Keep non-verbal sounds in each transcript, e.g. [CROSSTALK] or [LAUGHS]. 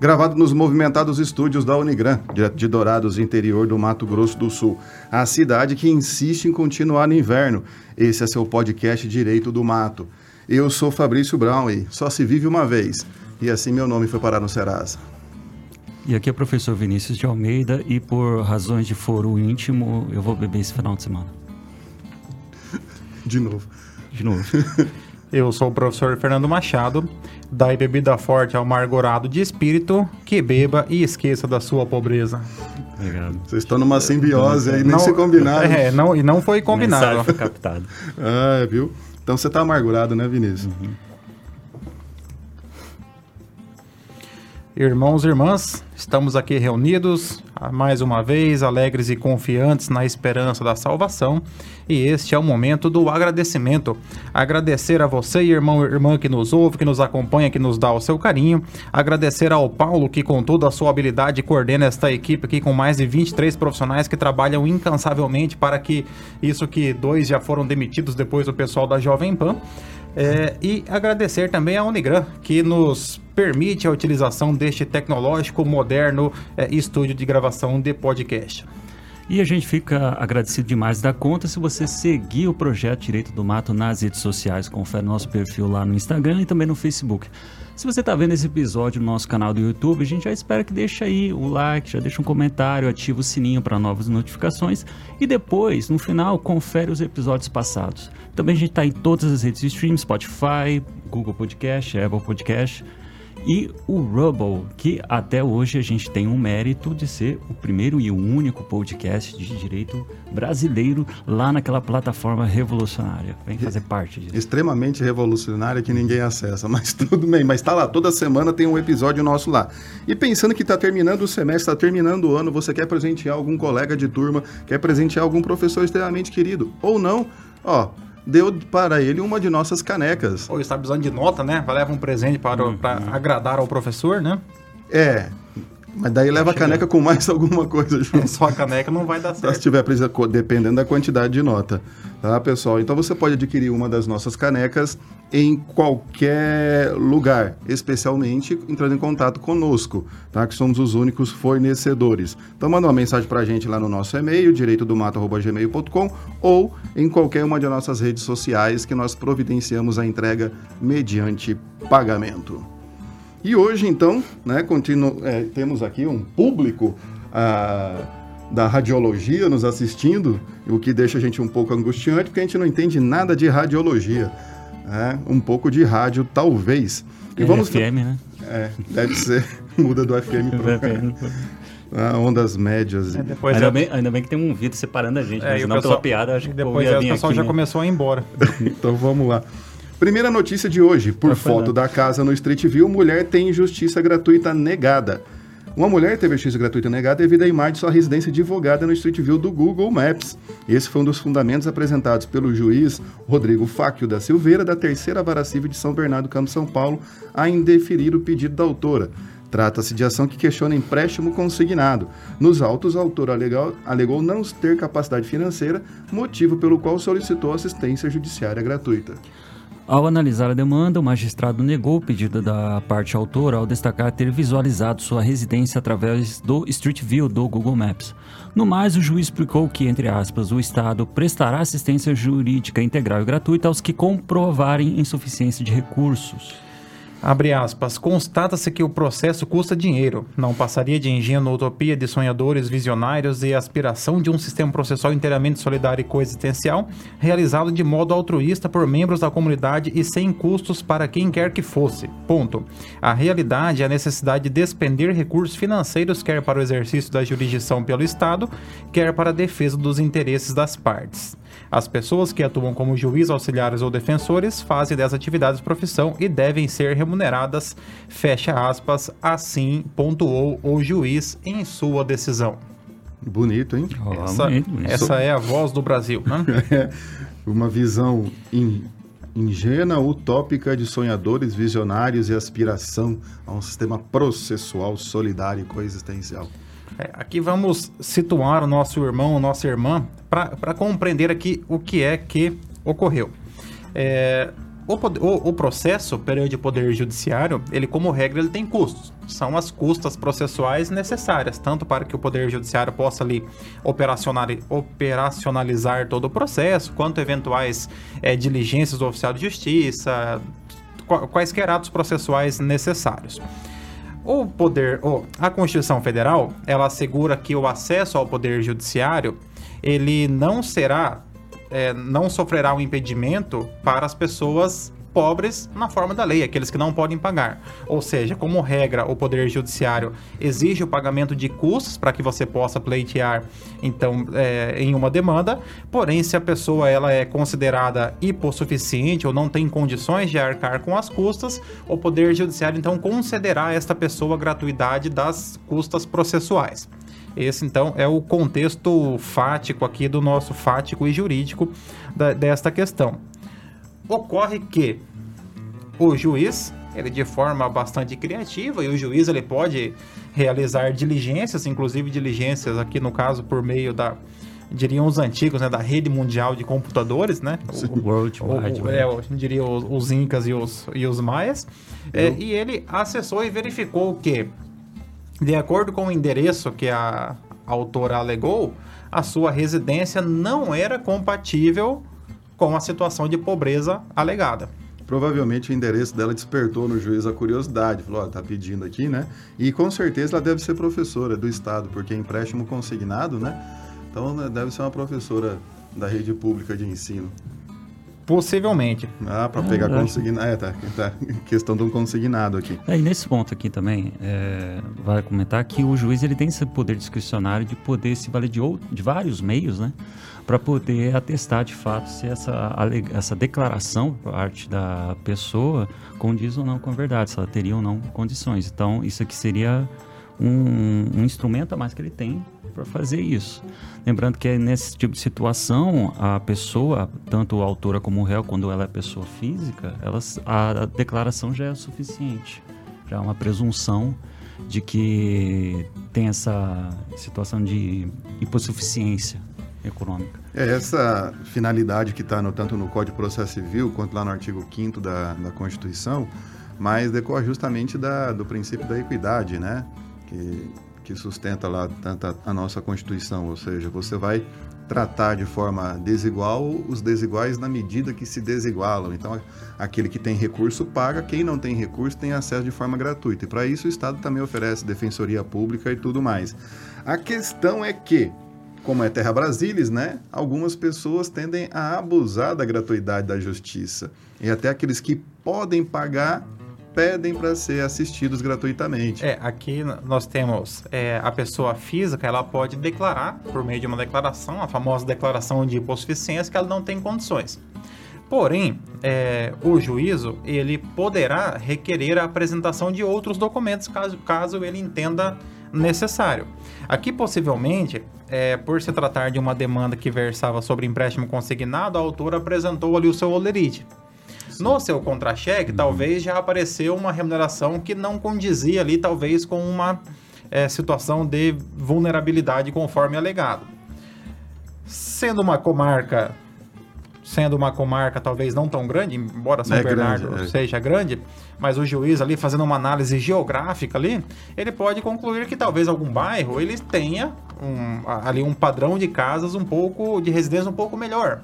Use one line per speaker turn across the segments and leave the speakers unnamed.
Gravado nos movimentados estúdios da Unigran, direto de Dourados, interior do Mato Grosso do Sul. A cidade que insiste em continuar no inverno. Esse é seu podcast Direito do Mato. Eu sou Fabrício Brown e só se vive uma vez. E assim meu nome foi parar no Serasa.
E aqui é o professor Vinícius de Almeida e por razões de foro íntimo eu vou beber esse final de semana.
De novo.
De novo. [LAUGHS]
Eu sou o professor Fernando Machado. Dai bebida forte ao amargurado de espírito, que beba e esqueça da sua pobreza.
Obrigado. Vocês estão numa simbiose aí, nem se combinaram.
É, não, e não foi combinado.
foi captado. [LAUGHS]
ah, viu? Então você tá amargurado, né, Vinícius? Uhum.
Irmãos e irmãs, estamos aqui reunidos mais uma vez, alegres e confiantes na esperança da salvação, e este é o momento do agradecimento. Agradecer a você, irmão e irmã que nos ouve, que nos acompanha, que nos dá o seu carinho. Agradecer ao Paulo, que com toda a sua habilidade coordena esta equipe aqui com mais de 23 profissionais que trabalham incansavelmente para que isso que dois já foram demitidos depois do pessoal da Jovem Pan. É, e agradecer também à Unigran, que nos permite a utilização deste tecnológico, moderno é, estúdio de gravação de podcast.
E a gente fica agradecido demais da conta se você seguir o projeto Direito do Mato nas redes sociais. Confere nosso perfil lá no Instagram e também no Facebook. Se você está vendo esse episódio no nosso canal do YouTube, a gente já espera que deixe aí o like, já deixa um comentário, ativa o sininho para novas notificações e depois, no final, confere os episódios passados. Também a gente está em todas as redes de stream, Spotify, Google Podcast, Apple Podcast e o Rubble, que até hoje a gente tem um mérito de ser o primeiro e o único podcast de direito brasileiro lá naquela plataforma revolucionária. Vem fazer parte disso.
Extremamente revolucionária que ninguém acessa, [LAUGHS] mas tudo bem. Mas tá lá, toda semana tem um episódio nosso lá. E pensando que tá terminando o semestre, tá terminando o ano, você quer presentear algum colega de turma, quer presentear algum professor extremamente querido, ou não, ó deu para ele uma de nossas canecas.
Ou está precisando de nota, né? Vai levar um presente para, uhum. para agradar ao professor, né?
É. Mas daí leva a caneca com mais [LAUGHS] alguma coisa
junto. É, só a caneca não vai dar certo.
Se tiver, dependendo da quantidade de nota. Tá, pessoal? Então você pode adquirir uma das nossas canecas em qualquer lugar, especialmente entrando em contato conosco, tá? Que somos os únicos fornecedores. Então manda uma mensagem para a gente lá no nosso e-mail, direitodomato.gmail.com ou em qualquer uma de nossas redes sociais que nós providenciamos a entrega mediante pagamento. E hoje, então, né, continuo, é, temos aqui um público ah, da radiologia nos assistindo, o que deixa a gente um pouco angustiante, porque a gente não entende nada de radiologia. É, um pouco de rádio, talvez.
E é vamos FM, né?
É, deve ser. [LAUGHS] Muda do FM para ah, ondas médias. É,
depois ainda, é... bem, ainda bem que tem um vídeo separando a gente, é, mas não pessoal, pela piada, acho que
depois é, o pessoal já né? começou a ir embora. [LAUGHS]
então vamos lá. Primeira notícia de hoje, por foto da casa no Street View, mulher tem justiça gratuita negada. Uma mulher teve a justiça gratuita negada devido à imagem de sua residência divulgada no Street View do Google Maps. Esse foi um dos fundamentos apresentados pelo juiz Rodrigo Fáquio da Silveira, da terceira vara civil de São Bernardo, Campo São Paulo, a indeferir o pedido da autora. Trata-se de ação que questiona empréstimo consignado. Nos autos, a autora alegou, alegou não ter capacidade financeira, motivo pelo qual solicitou assistência judiciária gratuita.
Ao analisar a demanda, o magistrado negou o pedido da parte autora ao destacar ter visualizado sua residência através do Street View do Google Maps. No mais, o juiz explicou que, entre aspas, o Estado prestará assistência jurídica integral e gratuita aos que comprovarem insuficiência de recursos.
Abre aspas, constata-se que o processo custa dinheiro, não passaria de ingênua utopia de sonhadores visionários e aspiração de um sistema processual inteiramente solidário e coexistencial, realizado de modo altruísta por membros da comunidade e sem custos para quem quer que fosse. Ponto. A realidade é a necessidade de despender recursos financeiros quer para o exercício da jurisdição pelo Estado, quer para a defesa dos interesses das partes. As pessoas que atuam como juiz, auxiliares ou defensores fazem dessas atividades profissão e devem ser remuneradas, fecha aspas, assim pontuou o juiz em sua decisão.
Bonito, hein?
Essa, essa é a voz do Brasil, né?
é [LAUGHS] uma visão in, ingênua, utópica de sonhadores, visionários e aspiração a um sistema processual solidário e coexistencial.
É, aqui vamos situar o nosso irmão, nossa irmã, para compreender aqui o que é que ocorreu. É, o, o, o, processo perante o Poder Judiciário, ele, como regra, ele tem custos. São as custas processuais necessárias, tanto para que o Poder Judiciário possa ali operacionalizar todo o processo, quanto eventuais é, diligências do oficial de justiça, quaisquer atos processuais necessários. O poder, a Constituição Federal, ela assegura que o acesso ao Poder Judiciário, ele não será é, não sofrerá um impedimento para as pessoas pobres na forma da lei, aqueles que não podem pagar. Ou seja, como regra, o Poder Judiciário exige o pagamento de custos para que você possa pleitear então é, em uma demanda, porém, se a pessoa ela é considerada hipossuficiente ou não tem condições de arcar com as custas, o Poder Judiciário então concederá a esta pessoa a gratuidade das custas processuais. Esse então é o contexto fático aqui do nosso fático e jurídico da, desta questão. Ocorre que o juiz, ele de forma bastante criativa, e o juiz ele pode realizar diligências, inclusive diligências aqui no caso por meio da diriam os antigos, né, da rede mundial de computadores, né?
O, [LAUGHS] World Wide
Web. É, eu diria os, os, incas e os, e os maias. É, e ele acessou e verificou que de acordo com o endereço que a autora alegou, a sua residência não era compatível com a situação de pobreza alegada.
Provavelmente o endereço dela despertou no juiz a curiosidade, falou, ó, tá pedindo aqui, né? E com certeza ela deve ser professora do estado, porque é empréstimo consignado, né? Então né, deve ser uma professora da rede pública de ensino.
Possivelmente.
Ah, para pegar é, consignado. É, tá, tá. [LAUGHS] Questão do consignado aqui.
É, e nesse ponto aqui também, é, vale comentar que o juiz ele tem esse poder discricionário de poder se valer de, outro, de vários meios, né? Para poder atestar de fato se essa, essa declaração por parte da pessoa condiz ou não com a verdade, se ela teria ou não condições. Então, isso aqui seria um, um instrumento a mais que ele tem para fazer isso. Lembrando que nesse tipo de situação, a pessoa, tanto a autora como o réu, quando ela é pessoa física, elas, a, a declaração já é suficiente. Já é uma presunção de que tem essa situação de hipossuficiência econômica.
É essa finalidade que está tanto no Código de Processo Civil quanto lá no artigo 5 da, da Constituição, mas decorre justamente da, do princípio da equidade, né? Que que sustenta lá tanta a nossa Constituição, ou seja, você vai tratar de forma desigual os desiguais na medida que se desigualam. Então, aquele que tem recurso paga, quem não tem recurso tem acesso de forma gratuita. E para isso o Estado também oferece defensoria pública e tudo mais. A questão é que, como é Terra Brasilis, né, algumas pessoas tendem a abusar da gratuidade da justiça. E até aqueles que podem pagar pedem para ser assistidos gratuitamente.
É, aqui nós temos é, a pessoa física, ela pode declarar, por meio de uma declaração, a famosa declaração de hipossuficiência, que ela não tem condições. Porém, é, o juízo ele poderá requerer a apresentação de outros documentos caso, caso ele entenda necessário. Aqui, possivelmente, é, por se tratar de uma demanda que versava sobre empréstimo consignado, a autora apresentou ali o seu olerite. No seu contra-cheque, uhum. talvez já apareceu uma remuneração que não condizia ali, talvez, com uma é, situação de vulnerabilidade conforme alegado. Sendo uma comarca sendo uma comarca talvez não tão grande, embora São é Bernardo grande, é. seja grande, mas o juiz ali fazendo uma análise geográfica ali, ele pode concluir que talvez algum bairro ele tenha um, ali um padrão de casas um pouco de residência um pouco melhor.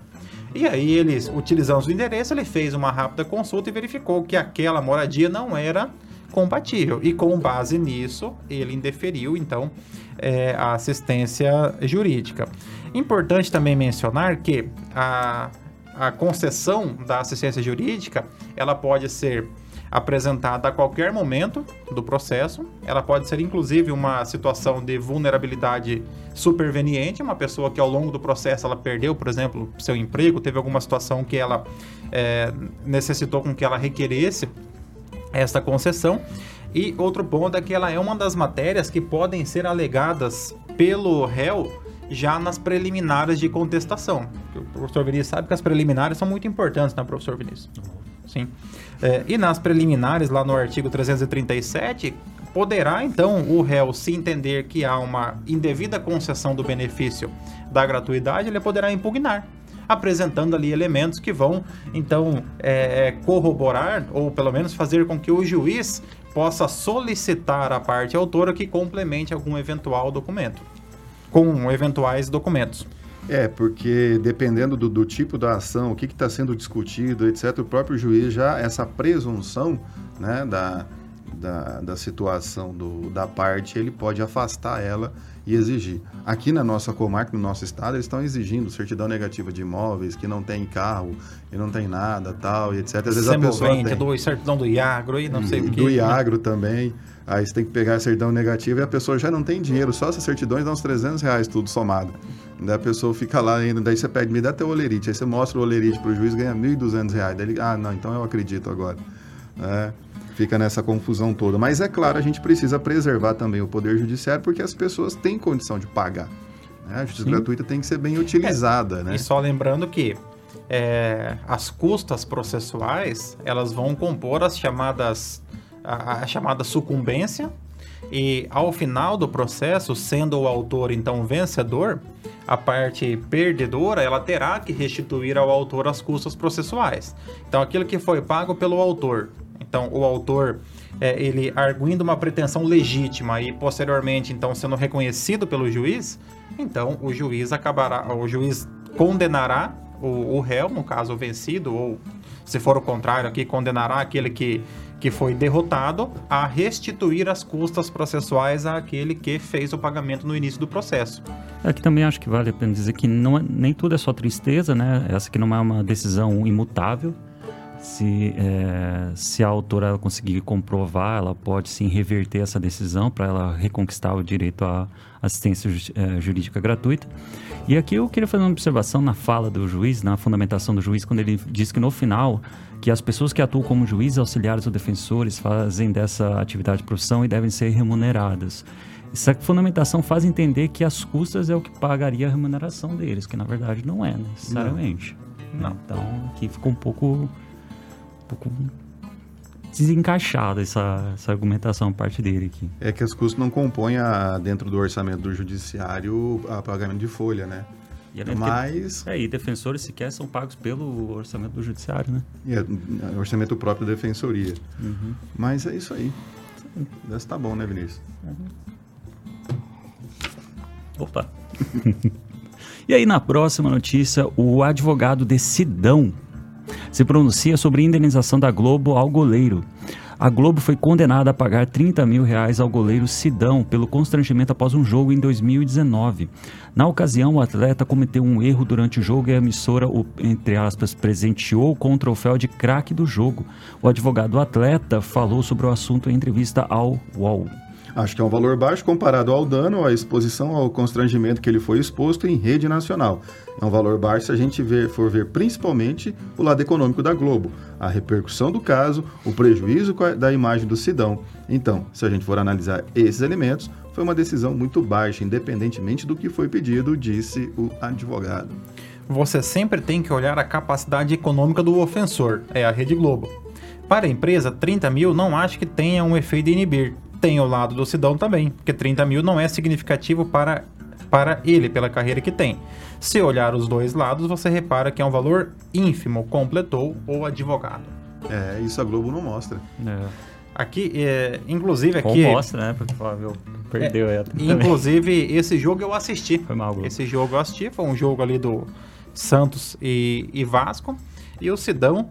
E aí eles, utilizando o endereço, ele fez uma rápida consulta e verificou que aquela moradia não era compatível. E com base nisso, ele indeferiu, então, é, a assistência jurídica. Importante também mencionar que a, a concessão da assistência jurídica, ela pode ser apresentada a qualquer momento do processo. Ela pode ser, inclusive, uma situação de vulnerabilidade superveniente, uma pessoa que ao longo do processo ela perdeu, por exemplo, seu emprego, teve alguma situação que ela é, necessitou com que ela requeresse esta concessão. E outro ponto é que ela é uma das matérias que podem ser alegadas pelo réu já nas preliminares de contestação. O professor Vinícius sabe que as preliminares são muito importantes, né, professor Vinícius? Sim. É, e nas preliminares, lá no artigo 337, poderá então o réu, se entender que há uma indevida concessão do benefício da gratuidade, ele poderá impugnar. apresentando ali elementos que vão, então, é, é, corroborar ou pelo menos fazer com que o juiz possa solicitar a parte autora que complemente algum eventual documento, com eventuais documentos.
É, porque dependendo do, do tipo da ação, o que está sendo discutido, etc., o próprio juiz já, essa presunção né, da, da, da situação do, da parte, ele pode afastar ela e exigir. Aqui na nossa comarca, no nosso estado, eles estão exigindo certidão negativa de imóveis, que não tem carro, e não tem nada, tal, e etc. Às vezes a pessoa tem...
do certidão do Iagro e não sei o
que. Do Iagro também. Aí você tem que pegar a certidão negativa e a pessoa já não tem dinheiro, só essas certidões dão uns 300 reais tudo somado. Daí a pessoa fica lá ainda, daí você pede, me dá teu olerite. Aí você mostra o olerite para o juiz, ganha 1.200 reais. Daí ele, ah, não, então eu acredito agora. É, fica nessa confusão toda. Mas é claro, a gente precisa preservar também o Poder Judiciário, porque as pessoas têm condição de pagar. Né? A justiça Sim. gratuita tem que ser bem utilizada. É, né?
E só lembrando que é, as custas processuais, elas vão compor as chamadas a, a chamada sucumbência, e ao final do processo, sendo o autor então vencedor, a parte perdedora ela terá que restituir ao autor as custas processuais. Então aquilo que foi pago pelo autor, então o autor é, ele arguindo uma pretensão legítima e posteriormente então sendo reconhecido pelo juiz, então o juiz acabará, o juiz condenará o, o réu, no caso vencido, ou se for o contrário aqui, condenará aquele que que foi derrotado a restituir as custas processuais àquele que fez o pagamento no início do processo.
Aqui também acho que vale a pena dizer que não é, nem tudo é só tristeza, né? Essa aqui não é uma decisão imutável. Se, é, se a autora conseguir comprovar, ela pode sim reverter essa decisão para ela reconquistar o direito à assistência é, jurídica gratuita. E aqui eu queria fazer uma observação na fala do juiz, na fundamentação do juiz, quando ele diz que no final que as pessoas que atuam como juízes, auxiliares ou defensores fazem dessa atividade profissão e devem ser remuneradas. Essa fundamentação faz entender que as custas é o que pagaria a remuneração deles, que na verdade não é necessariamente. Não. não. Então aqui ficou um pouco, um pouco desencaixada essa, essa argumentação parte dele aqui.
É que as custas não compõem a, dentro do orçamento do judiciário a pagamento de folha, né?
E Mas... É, e defensores sequer são pagos pelo orçamento do judiciário, né?
E é, é orçamento próprio da defensoria. Uhum. Mas é isso aí. Desse tá bom, né, Vinícius? Uhum.
Opa! [LAUGHS] e aí, na próxima notícia, o advogado de Sidão se pronuncia sobre indenização da Globo ao goleiro. A Globo foi condenada a pagar 30 mil reais ao goleiro Sidão pelo constrangimento após um jogo em 2019. Na ocasião, o atleta cometeu um erro durante o jogo e a emissora o, entre aspas, presenteou com o troféu de craque do jogo. O advogado do atleta falou sobre o assunto em entrevista ao UOL.
Acho que é um valor baixo comparado ao dano, à exposição, ao constrangimento que ele foi exposto em rede nacional. É um valor baixo se a gente ver, for ver principalmente o lado econômico da Globo, a repercussão do caso, o prejuízo da imagem do Sidão. Então, se a gente for analisar esses elementos, foi uma decisão muito baixa, independentemente do que foi pedido, disse o advogado.
Você sempre tem que olhar a capacidade econômica do ofensor, é a Rede Globo. Para a empresa, 30 mil não acho que tenha um efeito de inibir, tem o lado do Sidão também, porque 30 mil não é significativo para, para ele, pela carreira que tem. Se olhar os dois lados, você repara que é um valor ínfimo, completou o advogado.
É, isso a Globo não mostra. É.
Aqui, é, inclusive aqui...
Bom mostra, né? Porque o Flávio perdeu é,
Inclusive, esse jogo eu assisti.
Foi mal, Globo.
Esse jogo eu assisti, foi um jogo ali do Santos e, e Vasco. E o Sidão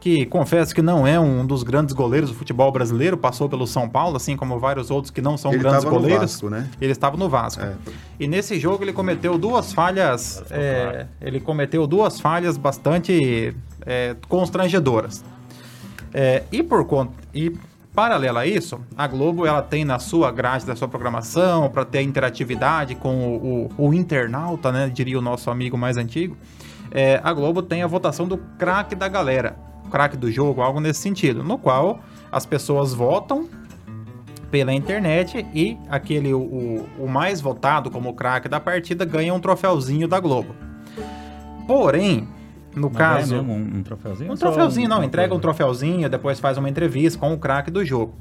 que confesso que não é um dos grandes goleiros do futebol brasileiro, passou pelo São Paulo, assim como vários outros que não são ele grandes goleiros. Vasco, né? Ele estava no Vasco. É. E nesse jogo ele cometeu duas falhas. É, ele cometeu duas falhas bastante é, constrangedoras. É, e por conta. E Paralelo a isso, a Globo ela tem na sua grade da sua programação para ter interatividade com o, o, o, internauta, né? Diria o nosso amigo mais antigo. É, a Globo tem a votação do craque da galera craque do jogo, algo nesse sentido, no qual as pessoas votam pela internet e aquele o, o mais votado como craque da partida ganha um troféuzinho da Globo. Porém, no Mas é caso, é
mesmo, um, um, troféuzinho,
um troféuzinho não, entrega um troféuzinho, depois faz uma entrevista com o craque do jogo.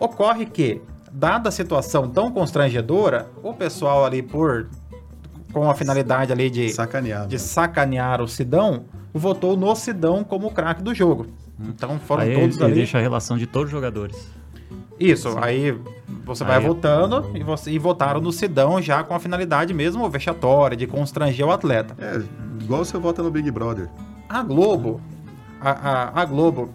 Ocorre que, dada a situação tão constrangedora, o pessoal ali por com a finalidade ali de
Sacanear.
de
né?
sacanear o Sidão, votou no Sidão como o craque do jogo. Então foram
Aí
todos ali.
deixa a relação de todos os jogadores.
Isso, aí você vai
Aí-
votando e, você, e votaram no Sidão já com a finalidade mesmo vexatória, de constranger o atleta.
É, igual você vota no Big Brother.
A Globo, a, a, a Globo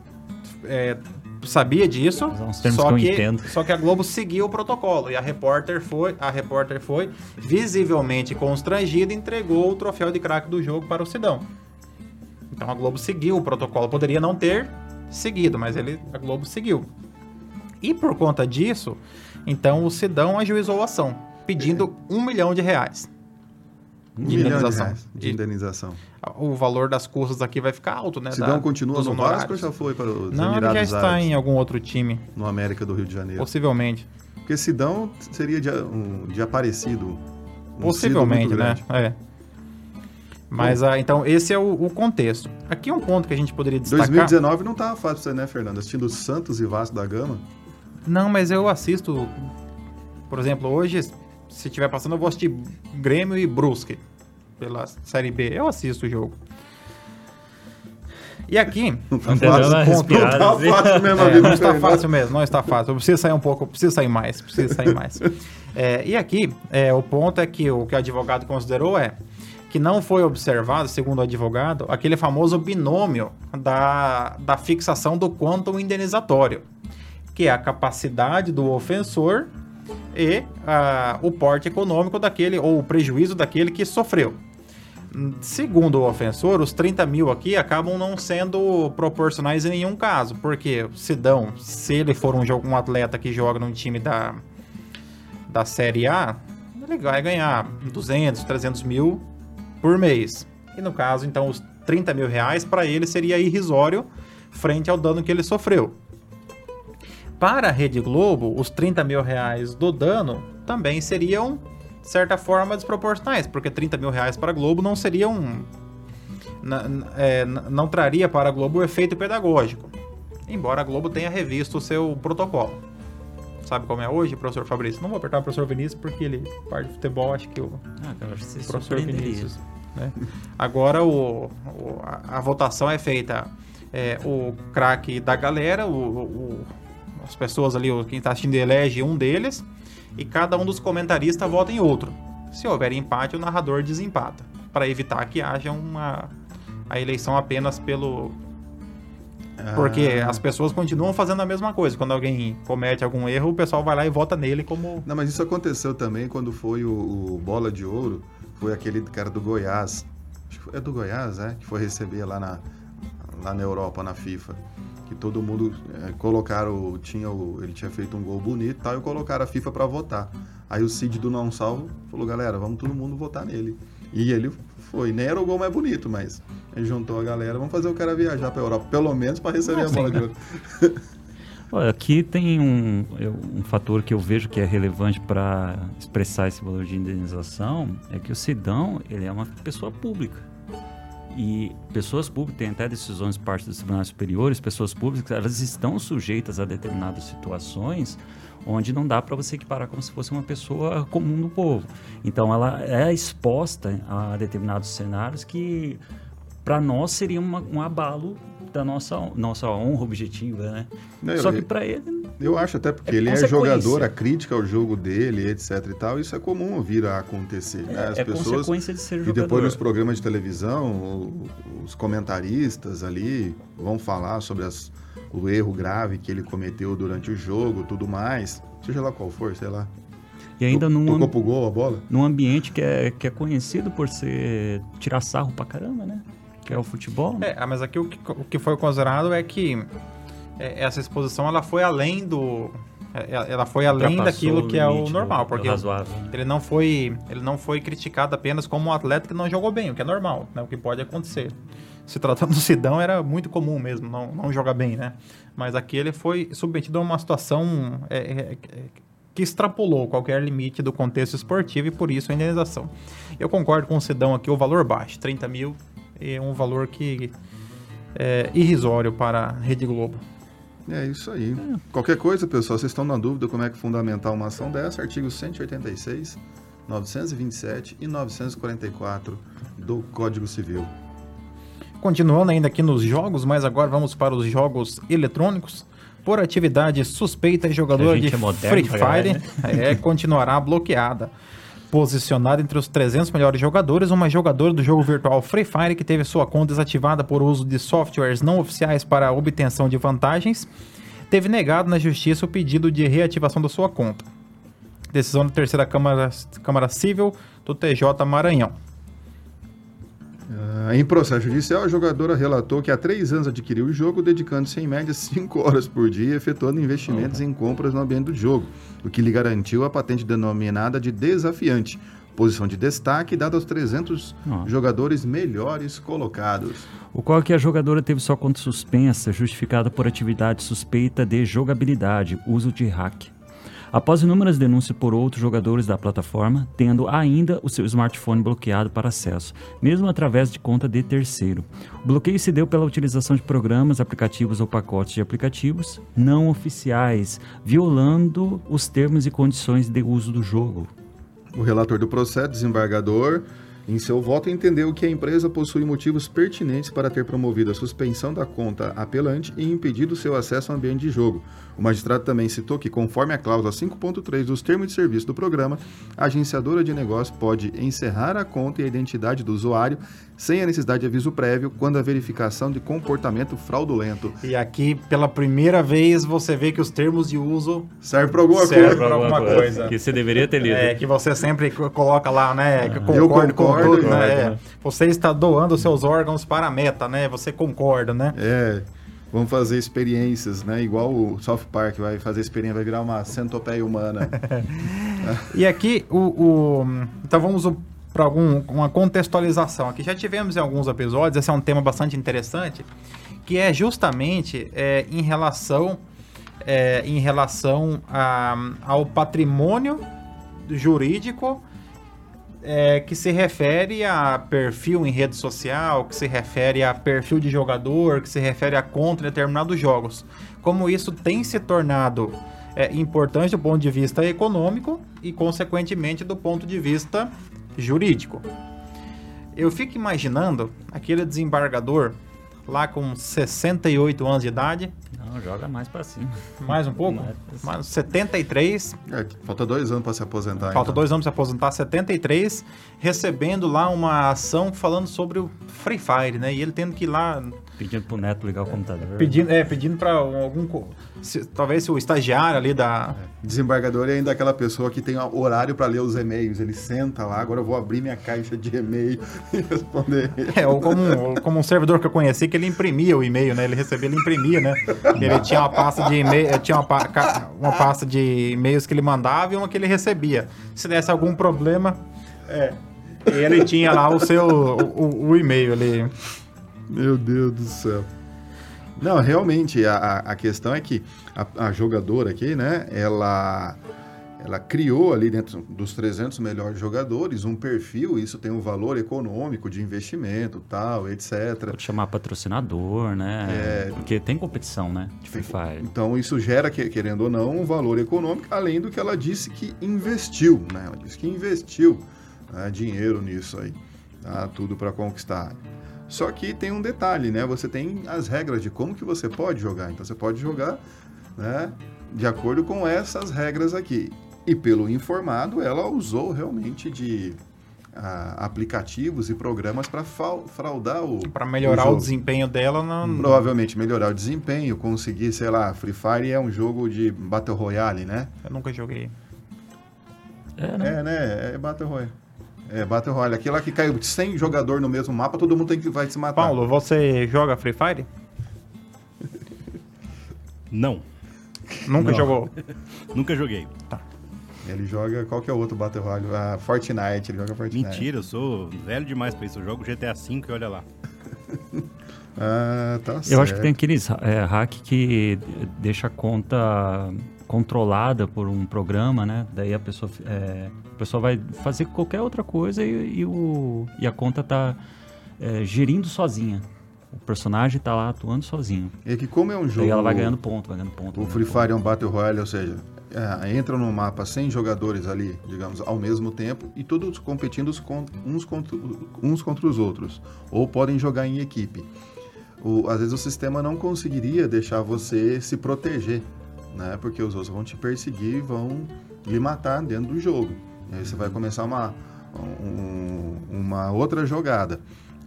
é, sabia disso, só
que eu
que, só que a Globo seguiu o protocolo e a repórter foi, a repórter foi visivelmente constrangida e entregou o troféu de craque do jogo para o Sidão. Então a Globo seguiu o protocolo, poderia não ter seguido, mas ele, a Globo seguiu. E por conta disso, então o Sidão ajuizou a ação, pedindo um milhão de reais.
Um
De
milhão de
indenização.
reais de indenização.
O valor das custas aqui vai ficar alto, né?
Sidão
da-
continua no Vasco ou já foi para os
Não, ele
Emirados
já está
Árabes,
em algum outro time,
no América do Rio de Janeiro?
possivelmente.
Porque Sidão seria de, um, de Aparecido. um
Possivelmente, né? É. Mas, ah, então, esse é o, o contexto. Aqui um ponto que a gente poderia destacar...
2019 não tava fácil pra você, né, Fernando? Assistindo Santos e Vasco da Gama.
Não, mas eu assisto... Por exemplo, hoje, se estiver passando, eu vou assistir Grêmio e Brusque. Pela Série B. Eu assisto o jogo. E aqui... [LAUGHS]
Não tá
Entendeu?
fácil.
Uma
Não
respirada,
tá
assim.
fácil mesmo
É, não está fácil mesmo, não está fácil. Eu preciso sair um pouco, eu preciso sair mais, preciso sair mais. [LAUGHS] É, e aqui, é, o ponto é que o que o advogado considerou é que não foi observado, segundo o advogado, aquele famoso binômio da, da fixação do quantum indenizatório, que é a capacidade do ofensor e ah, o porte econômico daquele, ou o prejuízo daquele que sofreu. Segundo o ofensor, os 30 mil aqui acabam não sendo proporcionais em nenhum caso, porque o Sidão, se ele for um, um atleta que joga num time da, da Série A, ele vai ganhar 200, 300 mil por mês. E no caso, então, os 30 mil reais para ele seria irrisório frente ao dano que ele sofreu. Para a Rede Globo, os 30 mil reais do dano também seriam, de certa forma, desproporcionais, porque 30 mil reais para a Globo não seriam. é, não traria para a Globo o efeito pedagógico. Embora a Globo tenha revisto o seu protocolo. Sabe como é hoje, professor Fabrício? Não vou apertar o professor Vinícius porque ele parte de futebol, acho que o
Ah, cara, que você
professor. Vinícius. né? Agora o, o- a, a votação é feita. é, o craque da galera, o, o- as pessoas ali, o- quem está assistindo elege um deles, e cada um dos comentaristas vota em outro. Se houver empate, o narrador desempata, para evitar que haja uma a eleição apenas pelo. Porque
Ah.
as pessoas continuam fazendo a mesma coisa. Quando alguém comete algum erro, o pessoal vai lá e vota nele como.
Não, mas isso aconteceu também quando foi o, o Bola de Ouro. Foi aquele cara do Goiás. Acho que foi, é do Goiás, é? Que foi receber lá na, lá na Europa, na FIFA. Que todo mundo é, colocaram. Tinha o, ele tinha feito um gol bonito e tal, e colocaram a FIFA pra votar. Aí o Cid do Não Salvo falou: galera, vamos todo mundo votar nele. E ele foi. Nem era o gol mais bonito, mas ele juntou a galera. Vamos fazer o cara viajar pra Europa, pelo menos pra receber a bola de ouro. [LAUGHS]
Olha, aqui tem um, eu- um fator que eu vejo que é relevante para expressar esse valor de indenização, é que o Sidão, ele é uma pessoa pública. E pessoas públicas, tem até decisões parte dos tribunais superiores, pessoas públicas, elas estão sujeitas a determinadas situações onde não dá para você equiparar como se fosse uma pessoa comum do povo. Então ela é exposta a determinados cenários que para nós seria uma- um abalo da nossa, nossa honra objetiva, né?
Não,
Só
eu-
que para ele
Eu acho até porque
É
ele é jogador, a crítica ao jogo dele, etc e tal, isso é comum vir a acontecer, né? As
é
pessoas
consequência de ser
e
jogador.
depois nos programas de televisão, os comentaristas ali vão falar sobre as- o erro grave que ele cometeu durante o jogo, tudo mais, seja lá qual for, sei lá.
E ainda num,
Tocou pro gol a bola?
num ambiente que é, que é conhecido por ser tirar sarro pra caramba, né? Que é o futebol.
É, ah, mas aqui o que, o que foi considerado é que é, essa exposição ela foi além do. é, Ela foi além daquilo que é o normal, porque
razoável, né?
ele não foi ele não foi criticado apenas como um atleta que não jogou bem, o que é normal, né? O que pode acontecer. Se tratando do Sidão, era muito comum mesmo, não, não jogar bem, né? Mas aqui ele foi submetido a uma situação é, é, é, que extrapolou qualquer limite do contexto esportivo e por isso a indenização. Eu concordo com o Sidão aqui, o valor baixo, 30 mil, é um valor que é irrisório para a Rede Globo.
É isso aí. Qualquer coisa, pessoal, vocês estão na dúvida como é que fundamentar uma ação dessa, artigo 186 927 e 944 do Código Civil.
Continuando ainda aqui nos jogos, mas agora vamos para os jogos eletrônicos. Por atividade suspeita, jogador de
é moderno,
Free Fire [LAUGHS] é, continuará bloqueada. Posicionada entre os 300 melhores jogadores, uma jogadora do jogo virtual Free Fire que teve sua conta desativada por uso de softwares não oficiais para obtenção de vantagens, teve negado na justiça o pedido de reativação da sua conta. Decisão da terceira Câmara, Câmara Civil do TJ Maranhão.
Uh, em processo judicial, a jogadora relatou que há três anos adquiriu o jogo, dedicando-se em média cinco horas por dia, efetuando investimentos em compras no ambiente do jogo, o que lhe garantiu a patente denominada de desafiante, posição de destaque dada aos 300 uhum. jogadores melhores colocados.
O qual que a jogadora teve sua conta suspensa, justificada por atividade suspeita de jogabilidade, uso de hack após inúmeras denúncias por outros jogadores da plataforma, tendo ainda o seu smartphone bloqueado para acesso, mesmo através de conta de terceiro. O bloqueio se deu pela utilização de programas, aplicativos ou pacotes de aplicativos não oficiais, violando os termos e condições de uso do jogo.
O relator do processo, desembargador em seu voto, entendeu que a empresa possui motivos pertinentes para ter promovido a suspensão da conta apelante e impedido seu acesso ao ambiente de jogo. O magistrado também citou que, conforme a cláusula 5.3 dos termos de serviço do programa, a agenciadora de negócio pode encerrar a conta e a identidade do usuário sem a necessidade de aviso prévio quando a verificação de comportamento fraudulento.
E aqui, pela primeira vez, você vê que os termos de uso
servem para alguma,
serve
coisa.
alguma coisa. Que você deveria ter lido.
É, que você sempre coloca lá, né? Que concordo, Eu concordo com tudo, né? É. Você está doando seus órgãos para a meta, né? Você concorda, né?
É. Vamos fazer experiências, né? Igual o South Park vai fazer experiência, vai virar uma centopeia humana. [LAUGHS]
e aqui, o, o, então vamos para algum, uma contextualização. Aqui já tivemos em alguns episódios, esse é um tema bastante interessante, que é justamente é, em relação, é, em relação a, ao patrimônio jurídico é, que se refere a perfil em rede social, que se refere a perfil de jogador, que se refere a conta em determinados jogos. Como isso tem se tornado é, importante do ponto de vista econômico e, consequentemente, do ponto de vista jurídico. Eu fico imaginando aquele desembargador lá com 68 anos de idade.
Não, joga mais para cima.
Mais um pouco? Mais, mais 73.
É, falta dois anos para se aposentar.
Falta então. dois anos para se aposentar, 73, recebendo lá uma ação falando sobre o Free Fire, né? E ele tendo que ir lá
Pedindo pro neto ligar o computador.
Pedindo, é, pedindo para algum. Se, talvez o estagiário ali da.
É. Desembargador é ainda aquela pessoa que tem horário para ler os e-mails. Ele senta lá, agora eu vou abrir minha caixa de e-mail [LAUGHS] e responder.
É, ou como, como um servidor que eu conheci, que ele imprimia o e-mail, né? Ele recebia, ele imprimia, né? Ele tinha uma pasta de e-mail, tinha uma, uma pasta de e-mails que ele mandava e uma que ele recebia. Se desse algum problema, é. Ele tinha lá o seu o, o, o e-mail ali.
Meu Deus do céu. Não, realmente, a, a questão é que a, a, jogadora aqui, né, ela, ela criou ali dentro dos 300 melhores jogadores um perfil, isso tem um valor econômico de investimento, tal, etc.
Pode chamar patrocinador, né? É, Porque tem competição, né, de Free Fire.
Então, isso gera, querendo ou não, um valor econômico, além do que ela disse que investiu, né? Ela disse que investiu né, dinheiro nisso aí, tá? Tudo para conquistar. Só que tem um detalhe, né? Você tem as regras de como que você pode jogar. Então você pode jogar, né? De acordo com essas regras aqui. E pelo informado, ela usou realmente de ah, aplicativos e programas para fraudar o.
Para melhorar o, o, desempenho dela. Não...
Provavelmente melhorar o desempenho, conseguir, sei lá, Free Fire é um jogo de Battle Royale, né?
Eu nunca joguei.
É, né? É, né? É Battle Royale. É, Battle Royale. Aquilo que caiu 100 jogador no mesmo mapa, todo mundo tem que, vai se matar.
Paulo, você joga Free Fire? [LAUGHS]
Não.
Nunca Não. jogou? [LAUGHS]
Nunca joguei.
Tá.
Ele joga qual que é o outro Battle Royale? Ah, Fortnite, ele joga Fortnite.
Mentira, eu sou velho demais pra isso. Eu jogo GTA V e olha lá. [LAUGHS]
ah, tá certo.
Eu acho que tem aqueles é, hack que deixa a conta controlada por um programa, né? Daí a pessoa, é, a pessoa vai fazer qualquer outra coisa e, e o, e a conta tá é, gerindo sozinha. O personagem tá lá atuando sozinho.
É que como é um jogo...
Daí ela vai ganhando ponto, vai ganhando ponto.
O Free Fire é um Battle Royale, ou seja, é, entram no mapa 100 jogadores ali, digamos, ao mesmo tempo e todos competindo uns contra, uns contra os outros, ou podem jogar em equipe. O- às vezes o sistema não conseguiria deixar você se proteger, né? Porque os outros vão te perseguir e vão lhe matar dentro do jogo. E aí você vai começar uma, um- uma outra jogada.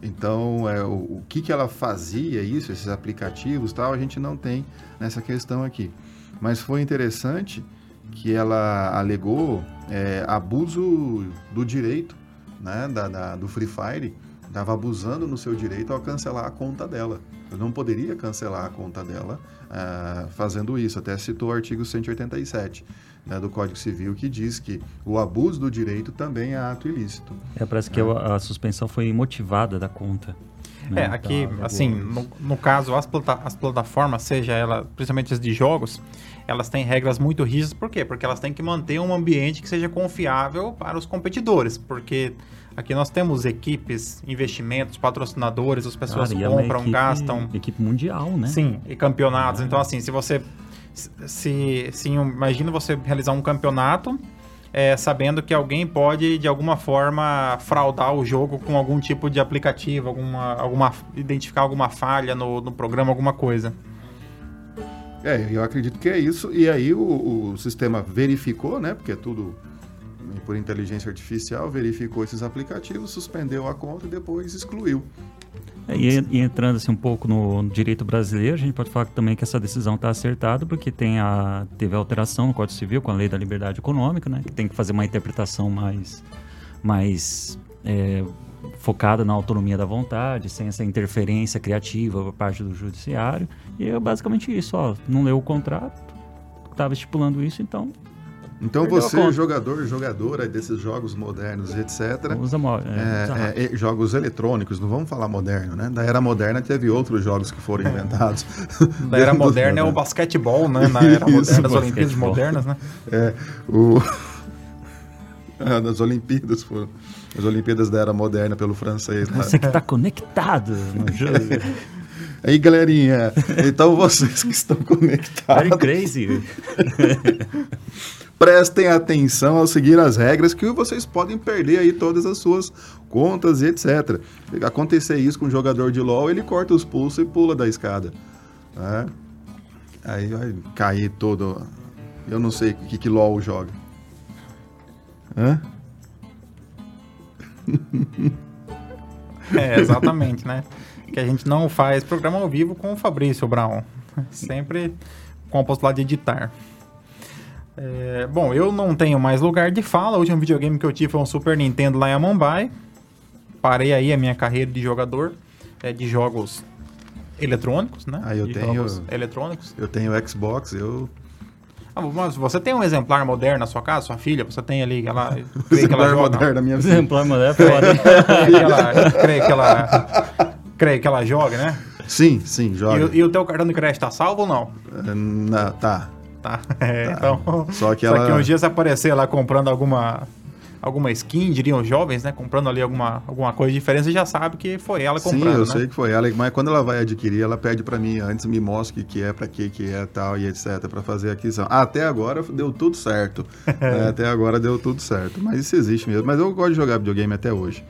Então, é, o, o que, que ela fazia isso, esses aplicativos tal, a gente não tem nessa questão aqui. Mas foi interessante que ela alegou é, abuso do direito né, da, da- do Free Fire, estava abusando no seu direito ao cancelar a conta dela. Eu não poderia cancelar a conta dela ah, fazendo isso. Até citou o artigo 187 né, do Código Civil que diz que o abuso do direito também é ato ilícito.
É, parece que a, a suspensão foi motivada da conta. né?
É, aqui,
Tá,
assim, no, no caso, as, plata- as plataformas, seja ela, principalmente as de jogos, elas têm regras muito rígidas, por quê? Porque elas têm que manter um ambiente que seja confiável para os competidores, porque aqui nós temos equipes, investimentos, patrocinadores, as pessoas
Cara, e é uma
compram,
equipe-
gastam.
Equipe mundial, né?
Sim, e campeonatos.
Ah.
Então, assim, se você. Se, se imagina você realizar um campeonato é, sabendo que alguém pode, de alguma forma, fraudar o jogo com algum tipo de aplicativo, alguma, alguma, identificar alguma falha no, no programa, alguma coisa.
É, eu acredito que é isso. E aí o, o sistema verificou, né? Porque é tudo por inteligência artificial, verificou esses aplicativos, suspendeu a conta e depois excluiu.
É, e, e entrando assim um pouco no direito brasileiro, a gente pode falar também que essa decisão está acertada, porque tem a, teve a alteração no Código Civil com a lei da liberdade econômica, né, que tem que fazer uma interpretação mais, mais é, focada na autonomia da vontade, sem essa interferência criativa por parte do judiciário. E é basicamente isso, ó, não leu o contrato, estava estipulando isso, então
Então
Perdeu
você, jogador, jogadora desses jogos modernos, etc.,
usa, mo- é, usa.
É, é, é, jogos eletrônicos, não vamos falar moderno, né? Da era moderna teve outros jogos que foram inventados. [LAUGHS]
Na era moderna é o basquetebol, né? Na era
Isso,
moderna, das Olimpíadas modernas, né?
É, o... [LAUGHS] Ah, das Olimpíadas, foram. As Olimpíadas da era moderna pelo francês. lá.
Você que está conectado [LAUGHS] no jogo.
Aí, galerinha, então vocês que estão conectados,
Very crazy.
Prestem atenção ao seguir as regras que vocês podem perder aí todas as suas contas e etc. Acontecer isso com um jogador de LoL, ele corta os pulsos e pula da escada. né? Aí vai cair todo... Eu não sei o que, que LoL joga. Hã? [LAUGHS]
É, exatamente, né? Que a gente não faz programa ao vivo com o Fabrício Brown. Sempre com a possibilidade de editar. É, bom, eu não tenho mais lugar de fala. O último videogame que eu tive foi um Super Nintendo lá em Mumbai. Parei aí a minha carreira de jogador é, de jogos eletrônicos, né?
Ah, eu
de
tenho-
jogos eletrônicos.
Eu tenho Xbox, eu...
Ah, mas você tem um exemplar moderno na sua casa, sua filha? Você tem ali, ela, [LAUGHS] creio que ela
Exemplar
joga.
moderno da minha vida.
Exemplar, mano, é foda. [LAUGHS]
creio que ela, creio que ela, creio que ela joga, né?
Sim, sim,
E,
joga.
o- e o teu cartão de crédito tá salvo ou não?
Na- tá.
Tá. [LAUGHS] É, então.
Só que
Só
ela-
que um dia você aparecer lá comprando alguma. Alguma skin, diriam os jovens, né? Comprando ali alguma, alguma coisa diferente, você já sabe que foi ela
Sim,
comprando.
eu
né?
sei que foi ela, mas quando ela vai adquirir, ela pede pra mim antes, me mostra o que que é, pra que que é, tal e etc, Pra fazer a aquisição. Até agora deu tudo certo. [LAUGHS] É, até agora deu tudo certo. Mas isso existe mesmo. Mas eu gosto de jogar videogame até hoje.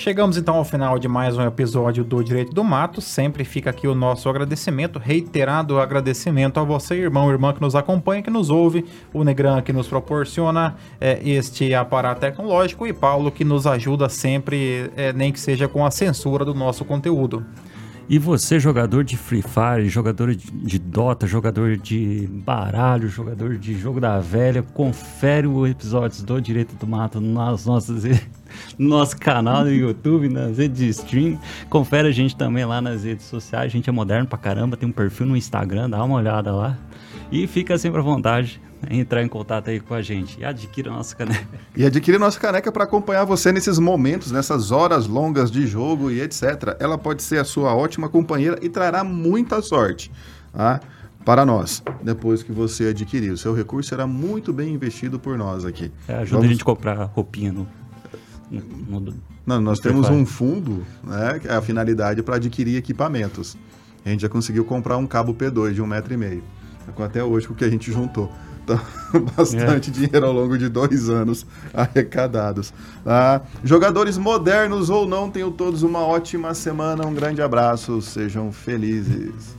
Chegamos então ao final de mais um episódio do Direito do Mato. Sempre fica aqui o nosso agradecimento, reiterado agradecimento a você, irmão e irmã que nos acompanha, que nos ouve, o Negran que nos proporciona é, este aparato tecnológico e Paulo que nos ajuda sempre, é, nem que seja com a censura do nosso conteúdo.
E você, jogador de Free Fire, jogador de, Dota, jogador de baralho, jogador de jogo da velha, confere o episódio do Direito do Mato nas nossas, no [LAUGHS] nosso canal no YouTube, nas redes de stream. Confere a gente também lá nas redes sociais. A gente é moderno pra caramba, tem um perfil no Instagram, dá uma olhada lá. E fica sempre à vontade em entrar em contato aí com a gente. E adquira a nossa caneca.
E adquirir nossa caneca para acompanhar você nesses momentos, nessas horas longas de jogo e etc. Ela pode ser a sua ótima companheira e trará muita sorte tá? para nós, depois que você adquirir. O seu recurso será muito bem investido por nós aqui.
É, ajuda
Vamos-
a gente a comprar roupinha no. no- no-
Não, nós temos um fundo, né, que é a finalidade para adquirir equipamentos. A gente já conseguiu comprar um cabo P2 de um metro e meio. Até hoje com o que a gente juntou. Então, [LAUGHS] bastante é. dinheiro ao longo de dois anos arrecadados. Ah, jogadores modernos ou não, tenham todos uma ótima semana. Um grande abraço, sejam felizes.